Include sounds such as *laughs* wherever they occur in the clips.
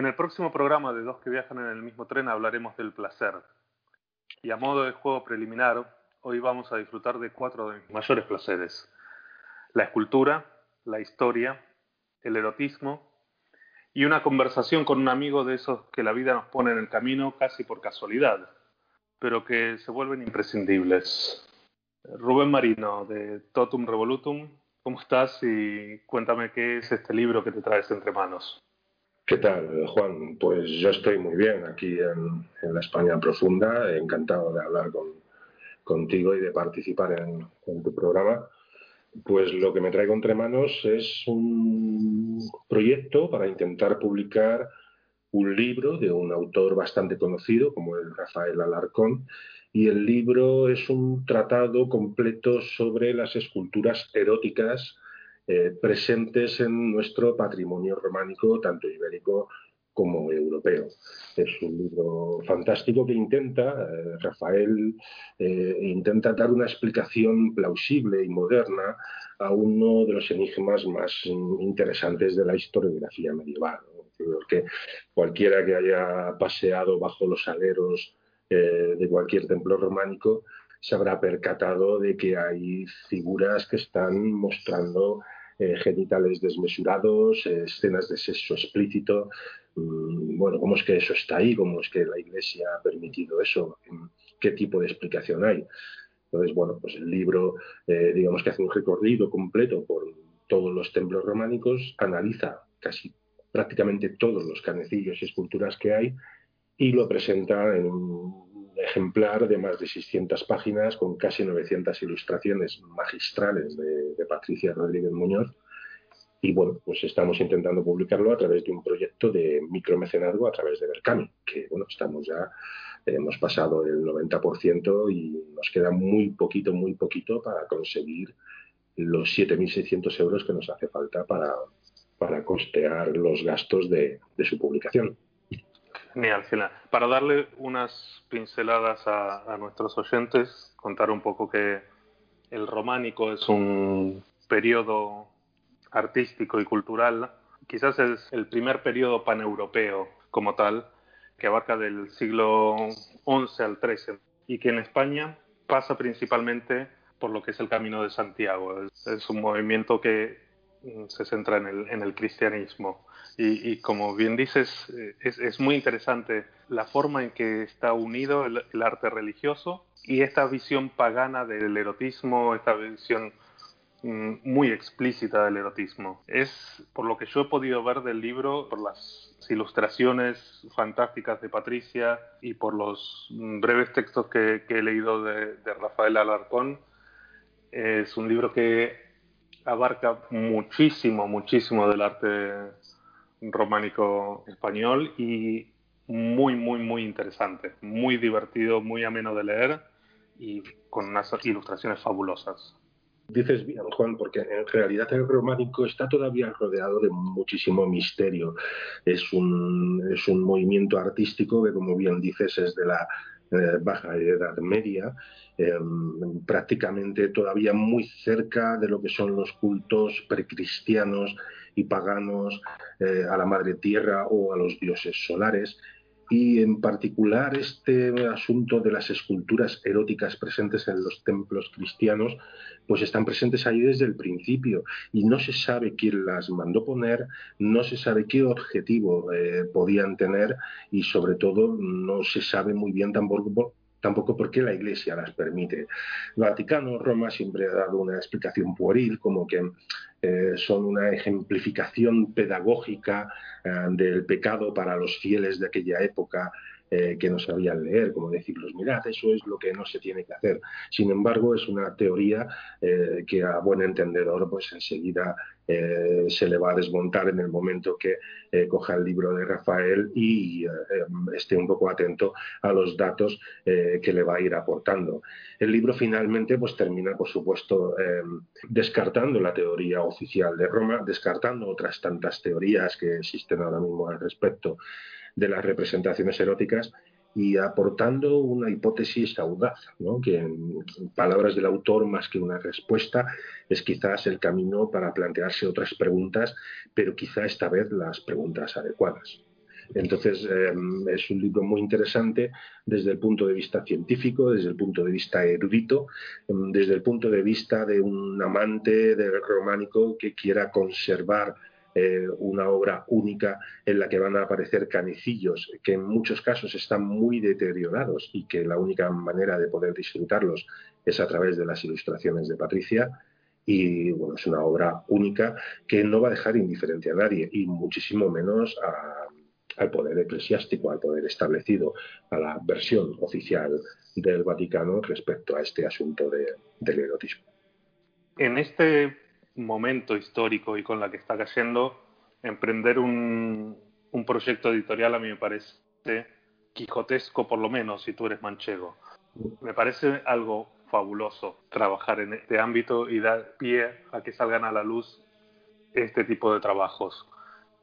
En el próximo programa de Dos que viajan en el mismo tren hablaremos del placer. Y a modo de juego preliminar, hoy vamos a disfrutar de cuatro de mis mayores placeres. La escultura, la historia, el erotismo y una conversación con un amigo de esos que la vida nos pone en el camino casi por casualidad, pero que se vuelven imprescindibles. Rubén Marino, de Totum Revolutum, ¿cómo estás? Y cuéntame qué es este libro que te traes entre manos. ¿Qué tal, Juan? Pues yo estoy muy bien aquí en, la España profunda, encantado de hablar contigo y de participar en, en, tu programa. Pues lo que me traigo entre manos es un proyecto para intentar publicar un libro de un autor bastante conocido como el Rafael Alarcón y el libro es un tratado completo sobre las esculturas eróticas eh, presentes en nuestro patrimonio románico, tanto ibérico como europeo. Es un libro fantástico que intenta, eh, Rafael, eh, intenta dar una explicación plausible y moderna a uno de los enigmas más interesantes de la historiografía medieval. Porque cualquiera que haya paseado bajo los aleros de cualquier templo románico se habrá percatado de que hay figuras que están mostrando eh, genitales desmesurados, eh, escenas de sexo explícito. Mm, bueno, ¿cómo es que eso está ahí? ¿Cómo es que la Iglesia ha permitido eso? ¿Qué tipo de explicación hay? Entonces, bueno, pues el libro, eh, digamos que hace un recorrido completo por todos los templos románicos, analiza casi prácticamente todos los canecillos y esculturas que hay y lo presenta en un ejemplar de más de 600 páginas con casi 900 ilustraciones magistrales de, Patricia Rodríguez Muñoz. Y bueno, pues estamos intentando publicarlo a través de un proyecto de micromecenazgo a través de Berkami, que bueno, estamos ya, hemos pasado el 90% y nos queda muy poquito, muy poquito para conseguir los 7.600 euros que nos hace falta para, para costear los gastos de su publicación. Genial, genial. Para darle unas pinceladas a, nuestros oyentes, contar un poco que el románico es un periodo artístico y cultural, quizás es el primer periodo paneuropeo como tal, que abarca del siglo XI al XIII y que en España pasa principalmente por lo que es el Camino de Santiago. es un movimiento que Mm, se centra en el, en el cristianismo. Y, como bien dices, eh, es, es, muy interesante la forma en que está unido el, arte religioso y esta visión pagana del erotismo, esta visión mm, muy explícita del erotismo. Es, por lo que yo he podido ver del libro, por las ilustraciones fantásticas de Patricia y por los mm, breves textos que, que he leído de, de Rafael Alarcón, es un libro que abarca muchísimo, muchísimo del arte románico español y muy, muy, muy interesante, muy divertido, muy ameno de leer y con unas ilustraciones fabulosas. Dices bien, Juan, porque en realidad el románico está todavía rodeado de muchísimo misterio. Es un, es un movimiento artístico que, como bien dices, es de la eh, baja Edad Media, em, prácticamente todavía muy cerca de lo que son los cultos precristianos y paganos eh, a la Madre Tierra o a los dioses solares. Y en particular este asunto de las esculturas eróticas presentes en los templos cristianos, pues están presentes ahí desde el principio. Y no se sabe quién las mandó poner, no se sabe qué objetivo eh, podían tener y sobre todo no se sabe muy bien tampoco tampoco porque la Iglesia las permite. Vaticano, Roma siempre ha dado una explicación pueril, como que eh, son una ejemplificación pedagógica eh, del pecado para los fieles de aquella época eh, que no sabían leer, como decirlos, mirad, eso es lo que no se tiene que hacer. Sin embargo, es una teoría que a buen entendedor, pues enseguida eh, se le va a desmontar en el momento que eh, coja el libro de Rafael y eh, esté un poco atento a los datos que le va a ir aportando. El libro finalmente pues termina, por supuesto, descartando la teoría oficial de Roma, descartando otras tantas teorías que existen ahora mismo al respecto de las representaciones eróticas y aportando una hipótesis audaz, ¿no? que en palabras del autor, más que una respuesta, es quizás el camino para plantearse otras preguntas, pero quizá esta vez las preguntas adecuadas. Entonces, em, es un libro muy interesante desde el punto de vista científico, desde el punto de vista erudito, em, desde el punto de vista de un amante del románico que quiera conservar eh, una obra única en la que van a aparecer canecillos que en muchos casos están muy deteriorados y que la única manera de poder disfrutarlos es a través de las ilustraciones de Patricia. Y bueno, es una obra única que no va a dejar indiferente a nadie y muchísimo menos al poder eclesiástico, al poder establecido, a la versión oficial del Vaticano respecto a este asunto del erotismo. En este momento histórico y con la que está cayendo, emprender un, un proyecto editorial a mí me parece quijotesco, por lo menos, si tú eres manchego. Me parece algo fabuloso trabajar en este ámbito y dar pie a que salgan a la luz este tipo de trabajos.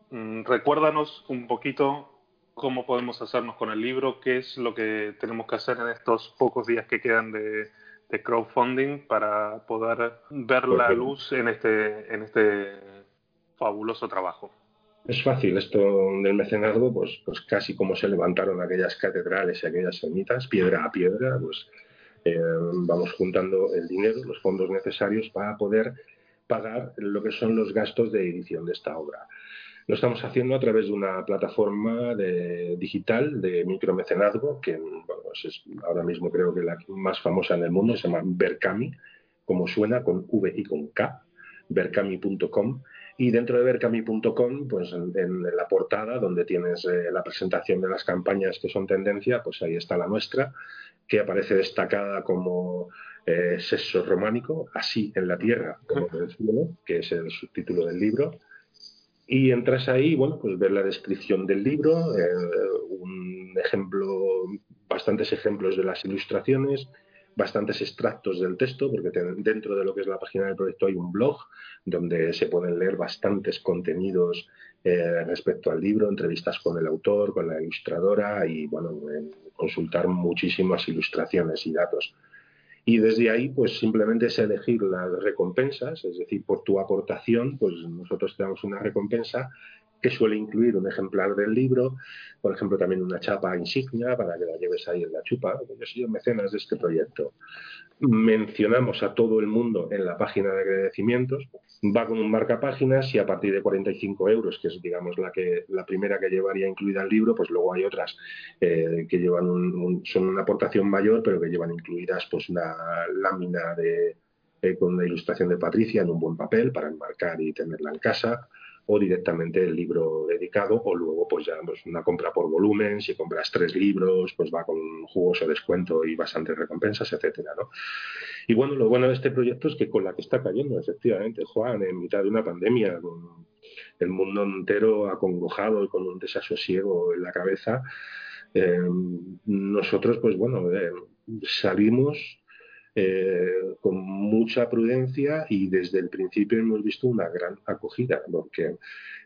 Mm, recuérdanos un poquito cómo podemos hacernos con el libro, qué es lo que tenemos que hacer en estos pocos días que quedan de, de crowdfunding para poder ver la luz en este, en este fabuloso trabajo. Es fácil esto del mecenazgo, pues, pues casi como se levantaron aquellas catedrales y aquellas ermitas, piedra a piedra, pues eh, vamos juntando el dinero, los fondos necesarios para poder pagar lo que son los gastos de edición de esta obra. Lo estamos haciendo a través de una plataforma de, digital de micromecenazgo, que pues es ahora mismo creo que la más famosa en el mundo, se llama Berkami, como suena, con V y con K, berkami.com. Y dentro de berkami.com, pues en, la portada, donde tienes eh, la presentación de las campañas que son tendencia, pues ahí está la nuestra, que aparece destacada como eh, sexo románico, así en la tierra, como decirlo, que es el subtítulo del libro. Y entras ahí, bueno, pues ver la descripción del libro, eh, un ejemplo, bastantes ejemplos de las ilustraciones, bastantes extractos del texto, porque dentro de lo que es la página del proyecto hay un blog donde se pueden leer bastantes contenidos eh, respecto al libro, entrevistas con el autor, con la ilustradora y, bueno, consultar muchísimas ilustraciones y datos. Y desde ahí, pues simplemente es elegir las recompensas, es decir, por tu aportación, pues nosotros te damos una recompensa que suele incluir un ejemplar del libro, por ejemplo, también una chapa insignia para que la lleves ahí en la chupa. Yo soy mecenas de este proyecto mencionamos a todo el mundo en la página de agradecimientos, va con un marca páginas y a partir de 45 euros, que es digamos la que la primera que llevaría incluida el libro, pues luego hay otras eh, que llevan un, son una aportación mayor, pero que llevan incluidas pues una lámina de, eh, con una ilustración de Patricia en un buen papel para enmarcar y tenerla en casa o directamente el libro dedicado o luego pues ya pues, una compra por volumen, si compras tres libros pues va con jugoso descuento y bastantes recompensas, etcétera, ¿no? Y bueno, lo bueno de este proyecto es que con la que está cayendo efectivamente Juan en mitad de una pandemia con el mundo entero acongojado y con un desasosiego en la cabeza eh, nosotros pues bueno eh, salimos eh, con mucha prudencia y desde el principio hemos visto una gran acogida, porque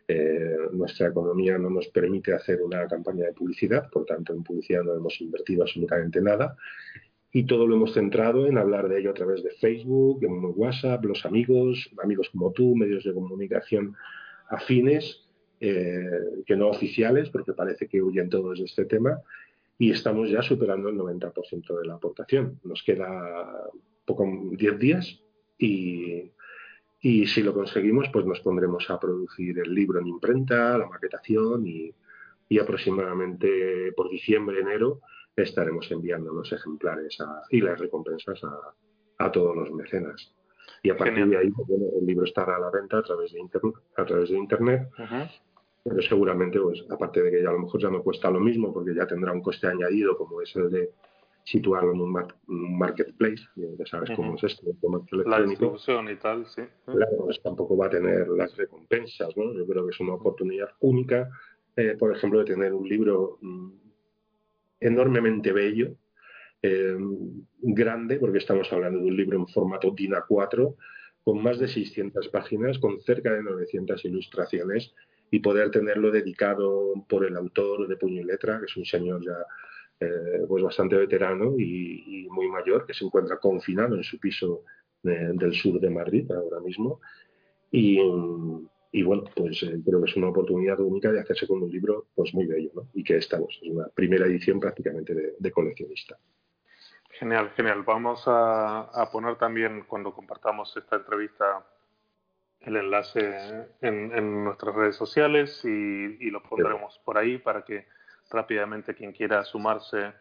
eh, nuestra economía no nos permite hacer una campaña de publicidad, por tanto en publicidad no hemos invertido absolutamente nada. Y todo lo hemos centrado en hablar de ello a través de Facebook, en WhatsApp, los amigos, amigos como tú, medios de comunicación afines, eh, que no oficiales, porque parece que huyen todos de este tema, y estamos ya superando el 90% de la aportación. Nos queda poco 10 días y, y, si lo conseguimos, pues nos pondremos a producir el libro en imprenta, la maquetación y, y aproximadamente por diciembre, enero estaremos enviando los ejemplares y las recompensas a, a, todos los mecenas. Y a partir de ahí, pues, el libro estará a la venta a través de, internet a través de Internet pero seguramente, pues, aparte de que ya a lo mejor ya no cuesta lo mismo, porque ya tendrá un coste añadido, como es el de situarlo en un, marketplace, ya sabes cómo es esto, La distribución y tal, sí. Claro, pues tampoco va a tener las recompensas, ¿no? Yo creo que es una oportunidad única, eh, por ejemplo, de tener un libro mm, enormemente bello, eh, grande, porque estamos hablando de un libro en formato DIN A4, con más de 600 páginas, con cerca de 900 ilustraciones, y poder tenerlo dedicado por el autor de Puño y Letra, que es un señor ya eh, pues bastante veterano y, muy mayor, que se encuentra confinado en su piso del sur de Madrid ahora mismo. Y, y bueno, pues eh, creo que es una oportunidad única de hacerse con un libro pues muy bello, ¿no? Y que estamos, es una primera edición prácticamente de, coleccionista. Genial, genial. Vamos a, poner también cuando compartamos esta entrevista el enlace en, nuestras redes sociales y, lo pondremos por ahí para que rápidamente quien quiera sumarse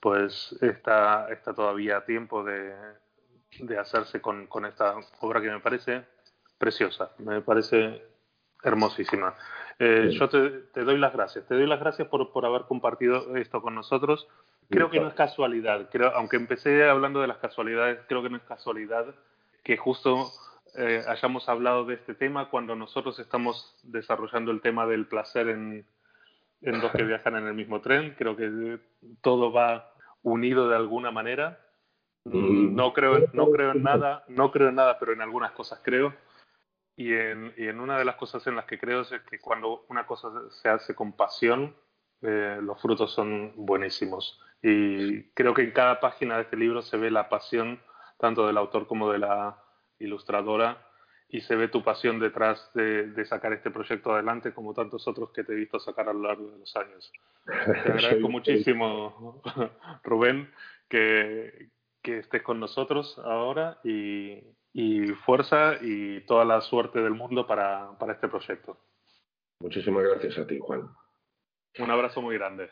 pues está, está todavía a tiempo de, de hacerse con, con esta obra que me parece preciosa, me parece hermosísima. Eh, yo te, doy las gracias, te doy las gracias por, por haber compartido esto con nosotros. Creo que no es casualidad, creo, aunque empecé hablando de las casualidades, creo que no es casualidad que justo eh, hayamos hablado de este tema cuando nosotros estamos desarrollando el tema del placer en, en dos que *laughs* viajan en el mismo tren. Creo que todo va unido de alguna manera. Mm. No creo, no creo en nada, no creo en nada, pero en algunas cosas creo. Y en, y en, una de las cosas en las que creo es que cuando una cosa se hace con pasión, eh, los frutos son buenísimos. Y creo que en cada página de este libro se ve la pasión tanto del autor como de la ilustradora y se ve tu pasión detrás de, de sacar este proyecto adelante como tantos otros que te he visto sacar a lo largo de los años. Te *laughs* agradezco muchísimo, *laughs* Rubén, que, que estés con nosotros ahora y, y fuerza y toda la suerte del mundo para, para este proyecto. Muchísimas gracias a ti, Juan. Un abrazo muy grande.